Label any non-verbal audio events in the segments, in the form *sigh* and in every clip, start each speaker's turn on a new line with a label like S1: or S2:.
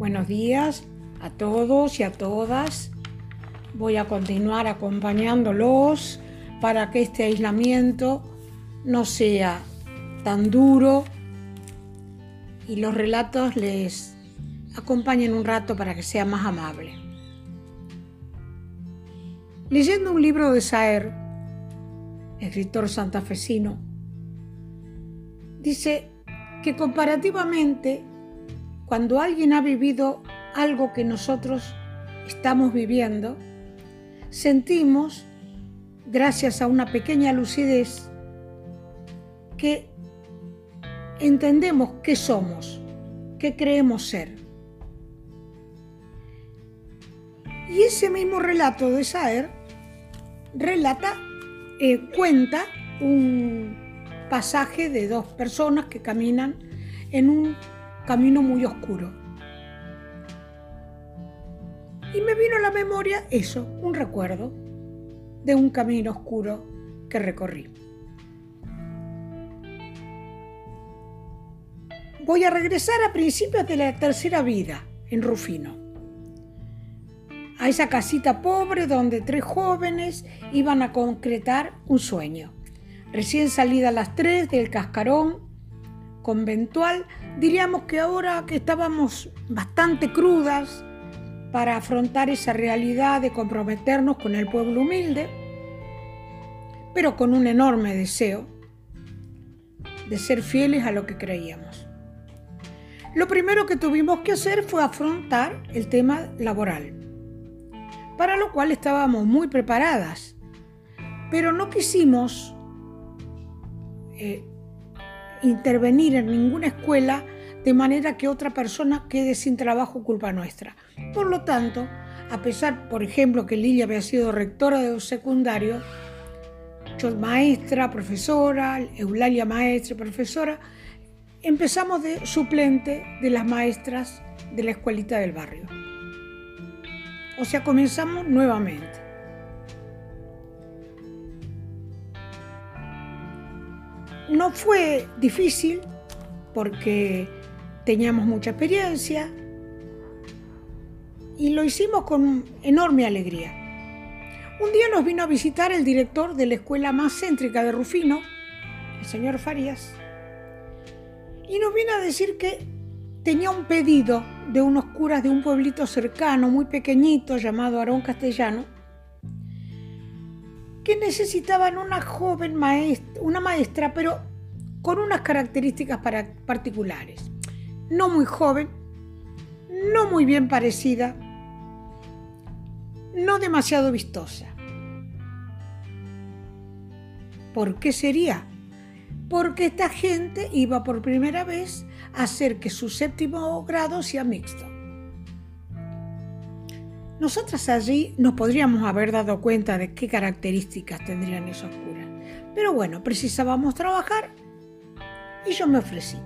S1: Buenos días a todos y a todas. Voy a continuar acompañándolos para que este aislamiento no sea tan duro y los relatos les acompañen un rato para que sea más amable. Leyendo un libro de Saer, escritor santafesino, dice que comparativamente, cuando alguien ha vivido algo que nosotros estamos viviendo, sentimos, gracias a una pequeña lucidez, que entendemos qué somos, qué creemos ser. Y ese mismo relato de Saer relata, eh, cuenta un pasaje de dos personas que caminan en un camino muy oscuro. Y me vino a la memoria eso, un recuerdo de un camino oscuro que recorrí. Voy a regresar a principios de la tercera vida en Rufino a esa casita pobre donde tres jóvenes iban a concretar un sueño. Recién salida a las tres del cascarón conventual, diríamos que ahora que estábamos bastante crudas para afrontar esa realidad de comprometernos con el pueblo humilde, pero con un enorme deseo de ser fieles a lo que creíamos. Lo primero que tuvimos que hacer fue afrontar el tema laboral para lo cual estábamos muy preparadas, pero no quisimos eh, intervenir en ninguna escuela de manera que otra persona quede sin trabajo culpa nuestra. Por lo tanto, a pesar, por ejemplo, que Lilia había sido rectora de un secundario, yo maestra, profesora, Eulalia maestra, profesora, empezamos de suplente de las maestras de la escuelita del barrio. O sea, comenzamos nuevamente. No fue difícil porque teníamos mucha experiencia y lo hicimos con enorme alegría. Un día nos vino a visitar el director de la escuela más céntrica de Rufino, el señor Farías, y nos vino a decir que tenía un pedido de unos curas de un pueblito cercano, muy pequeñito, llamado Arón Castellano, que necesitaban una joven maestra, una maestra, pero con unas características particulares. No muy joven, no muy bien parecida, no demasiado vistosa. ¿Por qué sería? Porque esta gente iba por primera vez hacer que su séptimo grado sea mixto. Nosotras allí nos podríamos haber dado cuenta de qué características tendrían esos curas. Pero bueno, precisábamos trabajar y yo me ofrecí.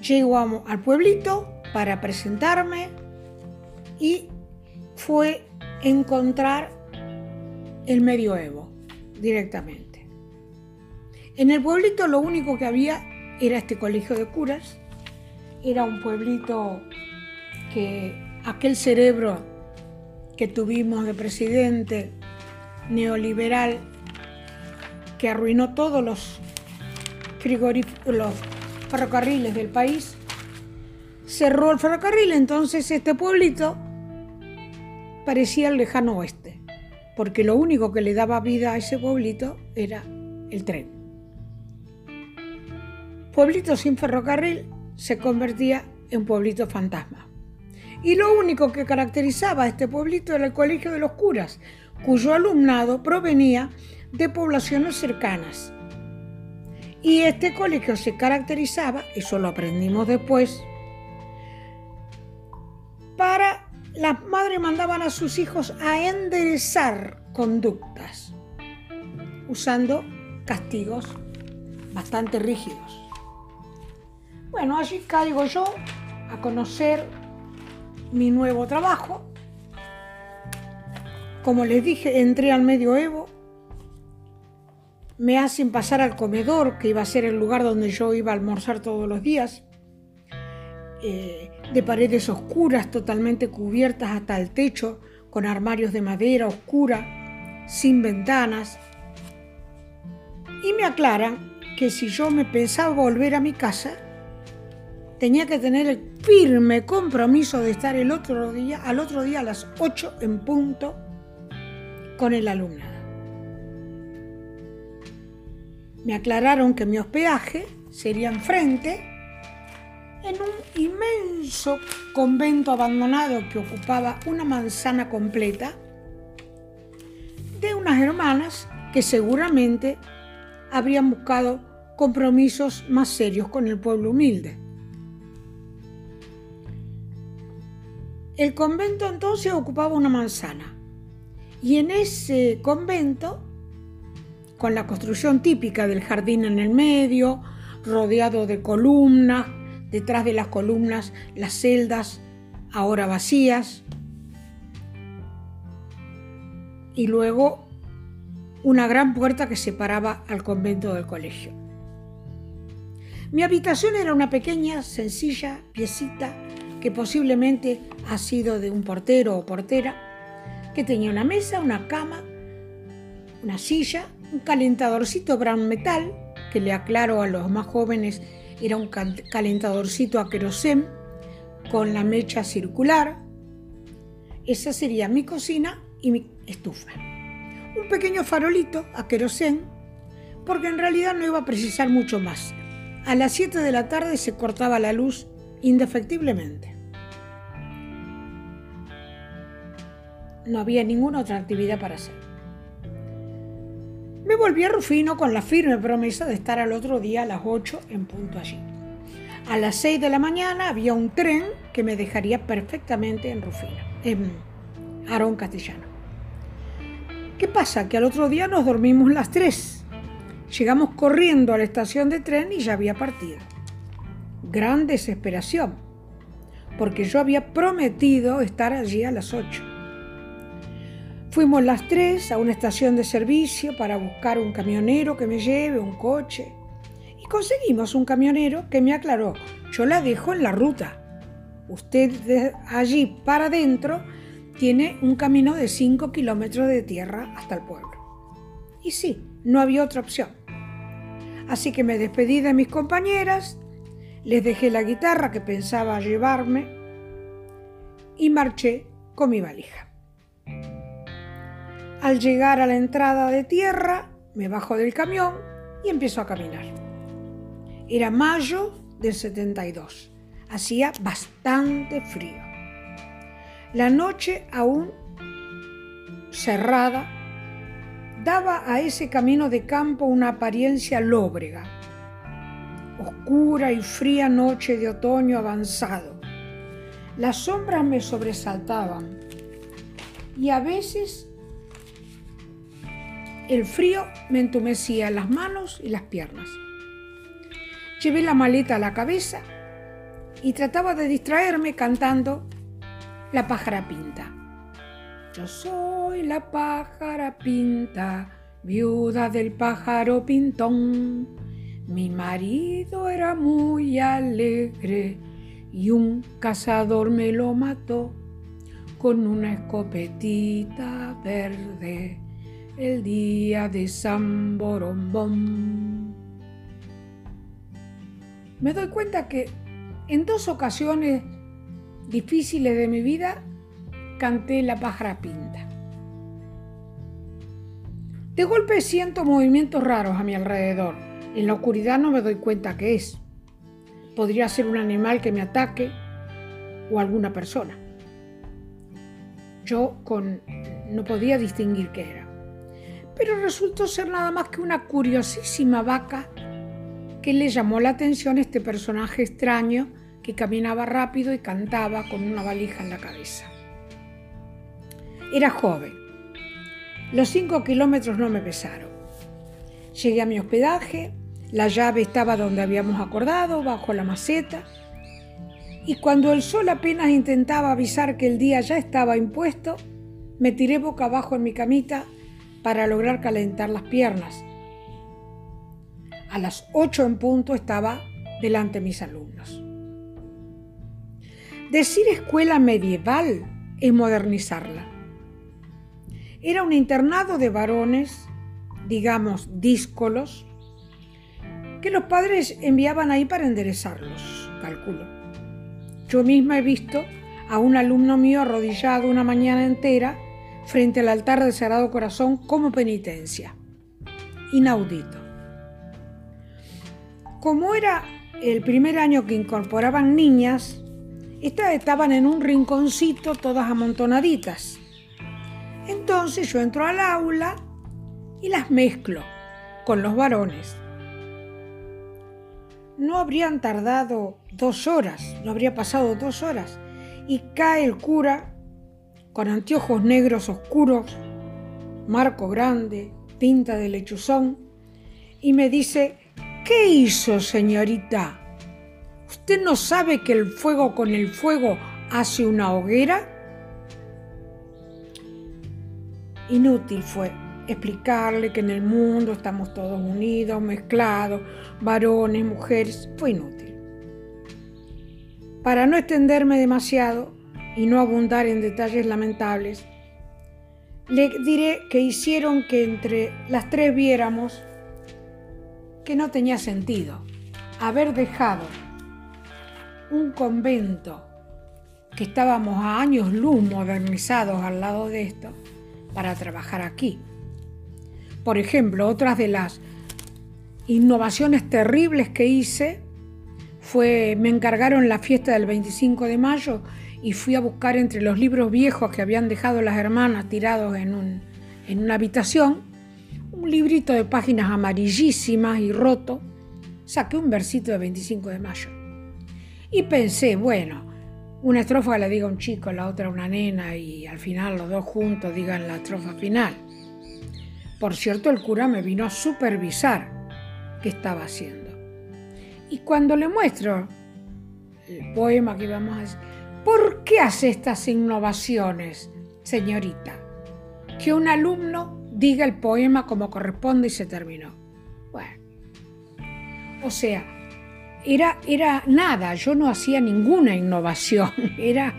S1: Llego al pueblito para presentarme y fue encontrar el medioevo directamente. En el pueblito lo único que había era este colegio de curas. Era un pueblito que aquel cerebro que tuvimos de presidente neoliberal que arruinó todos los, los ferrocarriles del país, cerró el ferrocarril, entonces este pueblito parecía el lejano oeste, porque lo único que le daba vida a ese pueblito era el tren pueblito sin ferrocarril se convertía en pueblito fantasma. Y lo único que caracterizaba a este pueblito era el Colegio de los Curas, cuyo alumnado provenía de poblaciones cercanas. Y este colegio se caracterizaba, eso lo aprendimos después, para las madres mandaban a sus hijos a enderezar conductas, usando castigos bastante rígidos. Bueno, allí caigo yo a conocer mi nuevo trabajo. Como les dije, entré al medioevo. Me hacen pasar al comedor, que iba a ser el lugar donde yo iba a almorzar todos los días. eh, de paredes oscuras totalmente cubiertas hasta el techo, con armarios de madera oscura, sin ventanas. Y me aclaran que si yo me pensaba volver a mi casa, tenía que tener el firme compromiso de estar el otro día, al otro día a las 8 en punto con el alumnado. Me aclararon que mi hospedaje sería enfrente, en un inmenso convento abandonado que ocupaba una manzana completa, de unas hermanas que seguramente habrían buscado compromisos más serios con el pueblo humilde. El convento entonces ocupaba una manzana y en ese convento, con la construcción típica del jardín en el medio, rodeado de columnas, detrás de las columnas las celdas ahora vacías, y luego una gran puerta que separaba al convento del colegio. Mi habitación era una pequeña, sencilla piecita que posiblemente ha sido de un portero o portera, que tenía una mesa, una cama, una silla, un calentadorcito brown metal, que le aclaro a los más jóvenes era un calentadorcito a querosén con la mecha circular. Esa sería mi cocina y mi estufa. Un pequeño farolito a querosén, porque en realidad no iba a precisar mucho más. A las 7 de la tarde se cortaba la luz indefectiblemente. No había ninguna otra actividad para hacer. Me volví a Rufino con la firme promesa de estar al otro día a las 8 en punto allí. A las 6 de la mañana había un tren que me dejaría perfectamente en Rufino, en Arón Castellano. ¿Qué pasa? Que al otro día nos dormimos las 3 Llegamos corriendo a la estación de tren y ya había partido. Gran desesperación, porque yo había prometido estar allí a las 8. Fuimos las tres a una estación de servicio para buscar un camionero que me lleve, un coche. Y conseguimos un camionero que me aclaró, yo la dejo en la ruta. Usted allí para adentro tiene un camino de 5 kilómetros de tierra hasta el pueblo. Y sí, no había otra opción. Así que me despedí de mis compañeras, les dejé la guitarra que pensaba llevarme y marché con mi valija. Al llegar a la entrada de tierra, me bajo del camión y empiezo a caminar. Era mayo del 72. Hacía bastante frío. La noche aún cerrada daba a ese camino de campo una apariencia lóbrega. Oscura y fría noche de otoño avanzado. Las sombras me sobresaltaban y a veces el frío me entumecía las manos y las piernas. Llevé la maleta a la cabeza y trataba de distraerme cantando La pájara pinta. Yo soy la pájara pinta, viuda del pájaro pintón. Mi marido era muy alegre y un cazador me lo mató con una escopetita verde el día de San Borombón. Me doy cuenta que en dos ocasiones difíciles de mi vida canté La pájara pinta. De golpe siento movimientos raros a mi alrededor. En la oscuridad no me doy cuenta qué es. Podría ser un animal que me ataque o alguna persona. Yo con no podía distinguir qué era. Pero resultó ser nada más que una curiosísima vaca que le llamó la atención este personaje extraño que caminaba rápido y cantaba con una valija en la cabeza. Era joven. Los cinco kilómetros no me pesaron. Llegué a mi hospedaje, la llave estaba donde habíamos acordado, bajo la maceta, y cuando el sol apenas intentaba avisar que el día ya estaba impuesto, me tiré boca abajo en mi camita para lograr calentar las piernas. A las ocho en punto estaba delante de mis alumnos. Decir escuela medieval es modernizarla. Era un internado de varones, digamos, díscolos, que los padres enviaban ahí para enderezarlos, calculo. Yo misma he visto a un alumno mío arrodillado una mañana entera frente al altar del Sagrado Corazón como penitencia. Inaudito. Como era el primer año que incorporaban niñas, estas estaban en un rinconcito todas amontonaditas. Entonces yo entro al aula y las mezclo con los varones. No habrían tardado dos horas, no habría pasado dos horas, y cae el cura con anteojos negros oscuros, marco grande, pinta de lechuzón, y me dice, ¿qué hizo, señorita? ¿Usted no sabe que el fuego con el fuego hace una hoguera? Inútil fue explicarle que en el mundo estamos todos unidos, mezclados, varones, mujeres. Fue inútil. Para no extenderme demasiado, y no abundar en detalles lamentables, le diré que hicieron que entre las tres viéramos que no tenía sentido haber dejado un convento que estábamos a años luz modernizados al lado de esto para trabajar aquí. Por ejemplo, otras de las innovaciones terribles que hice fue, me encargaron la fiesta del 25 de mayo y fui a buscar entre los libros viejos que habían dejado las hermanas tirados en, en una habitación, un librito de páginas amarillísimas y roto, saqué un versito de 25 de mayo. Y pensé, bueno, una estrofa la diga un chico, la otra una nena y al final los dos juntos digan la estrofa final. Por cierto, el cura me vino a supervisar qué estaba haciendo. Y cuando le muestro el poema que vamos a hacer, ¿Por qué hace estas innovaciones, señorita? Que un alumno diga el poema como corresponde y se terminó. Bueno, o sea, era, era nada, yo no hacía ninguna innovación, *laughs* era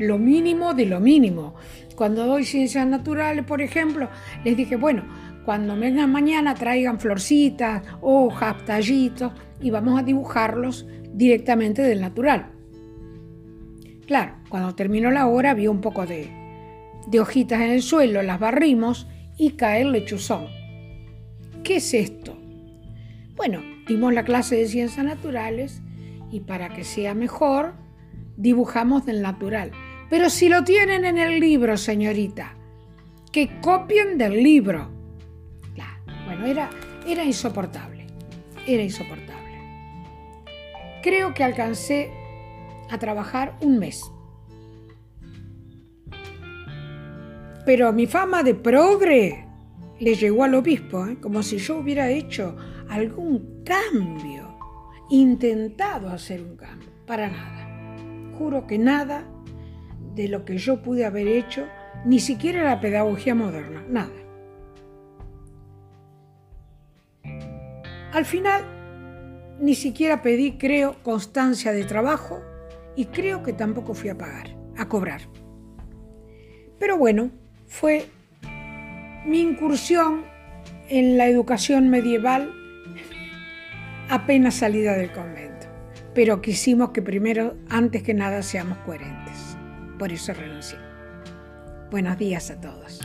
S1: lo mínimo de lo mínimo. Cuando doy ciencias naturales, por ejemplo, les dije, bueno, cuando vengan mañana traigan florcitas, hojas, tallitos y vamos a dibujarlos directamente del natural. Claro, cuando terminó la hora vio un poco de, hojitas en el suelo, las barrimos y cae el lechuzón. ¿Qué es esto? Bueno, dimos la clase de ciencias naturales y para que sea mejor, dibujamos del natural. Pero si lo tienen en el libro, señorita, que copien del libro. Bueno, era, era insoportable, era insoportable. Creo que alcancé a trabajar un mes. Pero mi fama de progre le llegó al obispo, ¿eh? como si yo hubiera hecho algún cambio, intentado hacer un cambio, para nada. Juro que nada de lo que yo pude haber hecho, ni siquiera la pedagogía moderna, nada. Al final, ni siquiera pedí, creo, constancia de trabajo y creo que tampoco fui a pagar, a cobrar. Pero bueno, fue mi incursión en la educación medieval apenas salida del convento. Pero quisimos que primero, antes que nada, seamos coherentes. Por eso renuncié. Buenos días a todos.